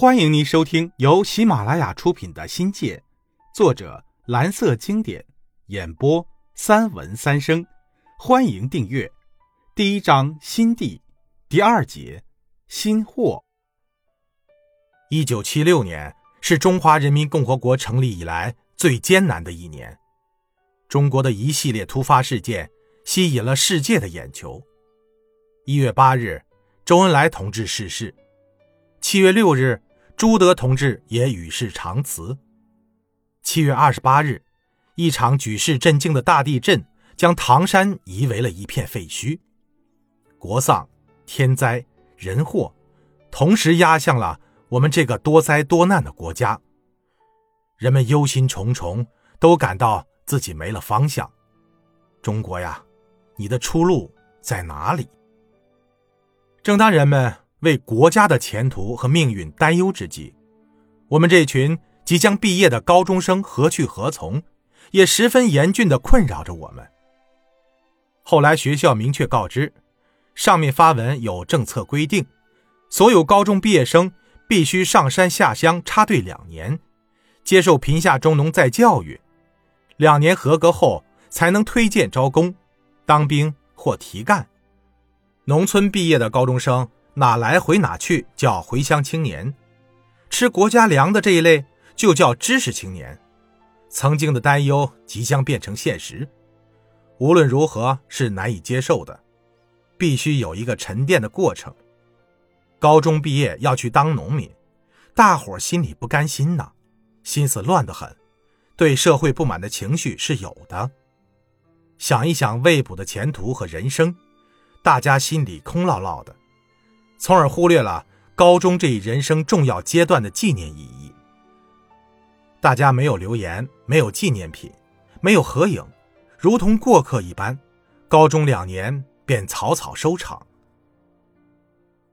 欢迎您收听由喜马拉雅出品的《新界》，作者蓝色经典，演播三文三生。欢迎订阅。第一章新地，第二节新货。一九七六年是中华人民共和国成立以来最艰难的一年，中国的一系列突发事件吸引了世界的眼球。一月八日，周恩来同志逝世；七月六日，朱德同志也与世长辞；七月二十八日，一场举世震惊的大地震将唐山夷为了一片废墟。国丧、天灾、人祸，同时压向了我们这个多灾多难的国家。人们忧心忡忡，都感到自己没了方向。中国呀，你的出路在哪里？正当人们为国家的前途和命运担忧之际，我们这群即将毕业的高中生何去何从，也十分严峻地困扰着我们。后来学校明确告知。上面发文有政策规定，所有高中毕业生必须上山下乡插队两年，接受贫下中农再教育，两年合格后才能推荐招工、当兵或提干。农村毕业的高中生哪来回哪去叫回乡青年，吃国家粮的这一类就叫知识青年。曾经的担忧即将变成现实，无论如何是难以接受的。必须有一个沉淀的过程。高中毕业要去当农民，大伙心里不甘心呐，心思乱得很，对社会不满的情绪是有的。想一想未卜的前途和人生，大家心里空落落的，从而忽略了高中这一人生重要阶段的纪念意义。大家没有留言，没有纪念品，没有合影，如同过客一般。高中两年。便草草收场。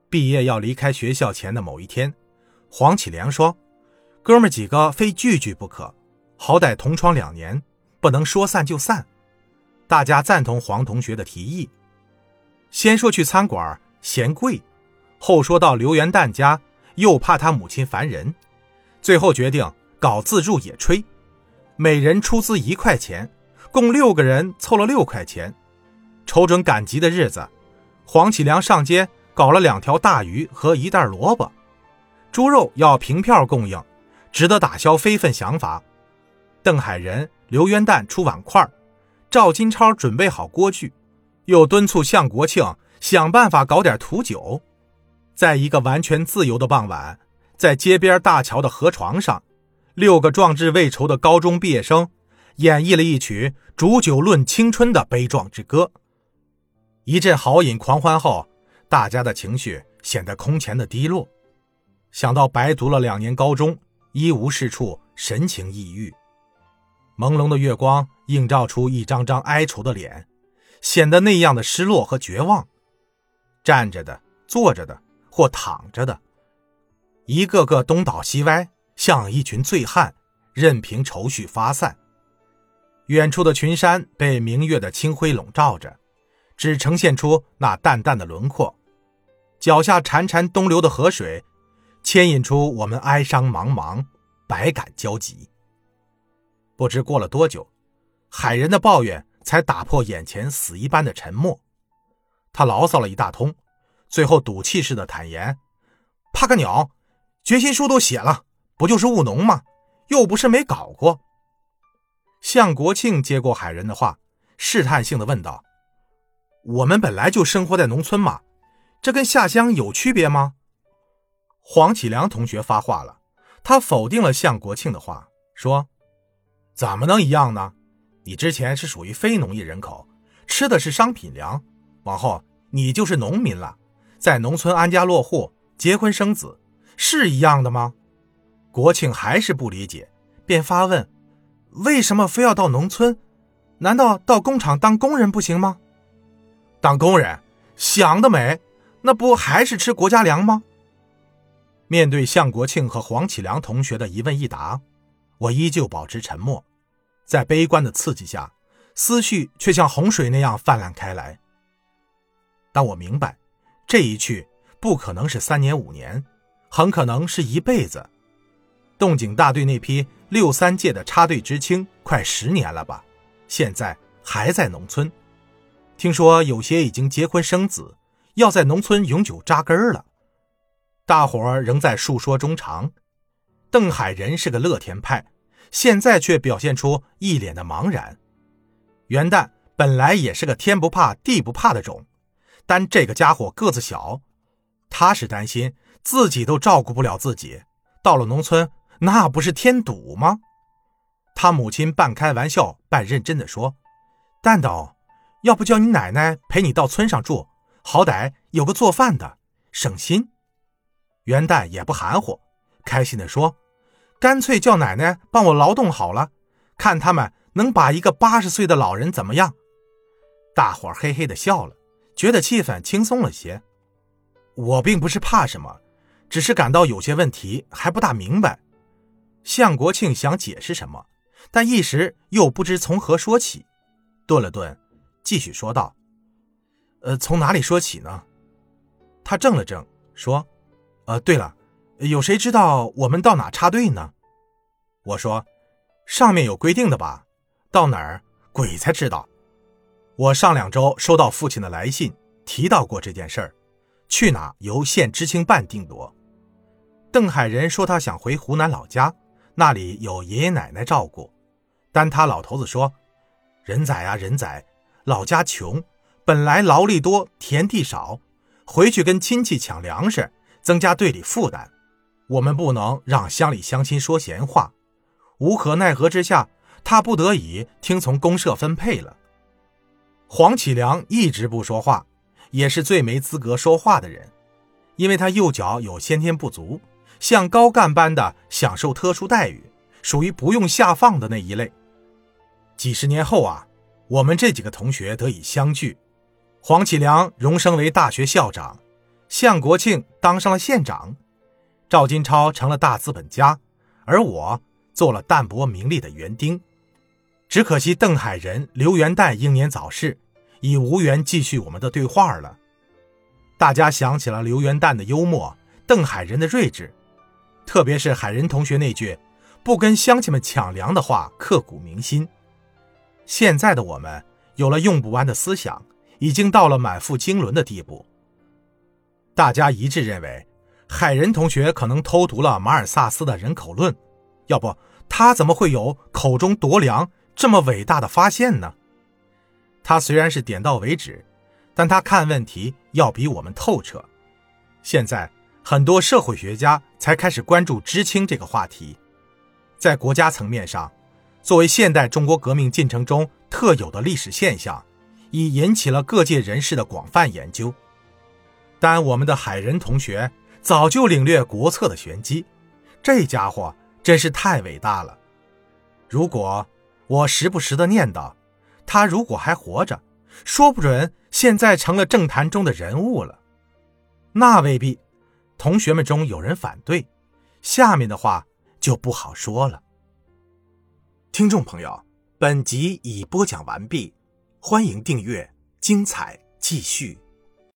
毕业要离开学校前的某一天，黄启良说：“哥们几个非聚聚不可，好歹同窗两年，不能说散就散。”大家赞同黄同学的提议。先说去餐馆嫌贵，后说到刘元旦家又怕他母亲烦人，最后决定搞自助野炊，每人出资一块钱，共六个人凑了六块钱。瞅准赶集的日子，黄启良上街搞了两条大鱼和一袋萝卜，猪肉要凭票供应，值得打消非分想法。邓海仁、刘元旦出碗筷，赵金超准备好锅具，又敦促向国庆想办法搞点土酒。在一个完全自由的傍晚，在街边大桥的河床上，六个壮志未酬的高中毕业生演绎了一曲“煮酒论青春”的悲壮之歌。一阵豪饮狂欢后，大家的情绪显得空前的低落。想到白读了两年高中，一无是处，神情抑郁。朦胧的月光映照出一张张哀愁的脸，显得那样的失落和绝望。站着的、坐着的或躺着的，一个个东倒西歪，像一群醉汉，任凭愁绪发散。远处的群山被明月的清辉笼罩着。只呈现出那淡淡的轮廓，脚下潺潺东流的河水，牵引出我们哀伤茫茫，百感交集。不知过了多久，海人的抱怨才打破眼前死一般的沉默。他牢骚了一大通，最后赌气似的坦言：“怕个鸟，决心书都写了，不就是务农吗？又不是没搞过。”向国庆接过海人的话，试探性的问道。我们本来就生活在农村嘛，这跟下乡有区别吗？黄启良同学发话了，他否定了向国庆的话，说：“怎么能一样呢？你之前是属于非农业人口，吃的是商品粮，往后你就是农民了，在农村安家落户、结婚生子，是一样的吗？”国庆还是不理解，便发问：“为什么非要到农村？难道到工厂当工人不行吗？”当工人，想得美，那不还是吃国家粮吗？面对向国庆和黄启良同学的一问一答，我依旧保持沉默。在悲观的刺激下，思绪却像洪水那样泛滥开来。但我明白，这一去不可能是三年五年，很可能是一辈子。洞井大队那批六三届的插队知青，快十年了吧？现在还在农村，听说有些已经结婚生子，要在农村永久扎根了。大伙儿仍在述说衷肠。邓海仁是个乐天派，现在却表现出一脸的茫然。元旦本来也是个天不怕地不怕的种，但这个家伙个子小，他是担心自己都照顾不了自己，到了农村那不是添堵吗？他母亲半开玩笑半认真的说：“蛋豆，要不叫你奶奶陪你到村上住，好歹有个做饭的，省心。”元旦也不含糊，开心的说：“干脆叫奶奶帮我劳动好了，看他们能把一个八十岁的老人怎么样。”大伙嘿嘿的笑了，觉得气氛轻松了些。我并不是怕什么，只是感到有些问题还不大明白。向国庆想解释什么，但一时又不知从何说起，顿了顿，继续说道：“呃，从哪里说起呢？”他怔了怔，说。呃，对了，有谁知道我们到哪插队呢？我说，上面有规定的吧？到哪儿，鬼才知道。我上两周收到父亲的来信，提到过这件事儿，去哪由县知青办定夺。邓海仁说他想回湖南老家，那里有爷爷奶奶照顾，但他老头子说，人仔啊人仔，老家穷，本来劳力多，田地少，回去跟亲戚抢粮食。增加队里负担，我们不能让乡里乡亲说闲话。无可奈何之下，他不得已听从公社分配了。黄启良一直不说话，也是最没资格说话的人，因为他右脚有先天不足，像高干般的享受特殊待遇，属于不用下放的那一类。几十年后啊，我们这几个同学得以相聚，黄启良荣升为大学校长。向国庆当上了县长，赵金超成了大资本家，而我做了淡泊名利的园丁。只可惜邓海仁、刘元旦英年早逝，已无缘继续我们的对话了。大家想起了刘元旦的幽默，邓海仁的睿智，特别是海仁同学那句“不跟乡亲们抢粮”的话，刻骨铭心。现在的我们有了用不完的思想，已经到了满腹经纶的地步。大家一致认为，海仁同学可能偷读了马尔萨斯的人口论，要不他怎么会有口中夺粮这么伟大的发现呢？他虽然是点到为止，但他看问题要比我们透彻。现在很多社会学家才开始关注知青这个话题，在国家层面上，作为现代中国革命进程中特有的历史现象，已引起了各界人士的广泛研究。但我们的海仁同学早就领略国策的玄机，这家伙真是太伟大了。如果我时不时的念叨，他如果还活着，说不准现在成了政坛中的人物了。那未必，同学们中有人反对，下面的话就不好说了。听众朋友，本集已播讲完毕，欢迎订阅，精彩继续。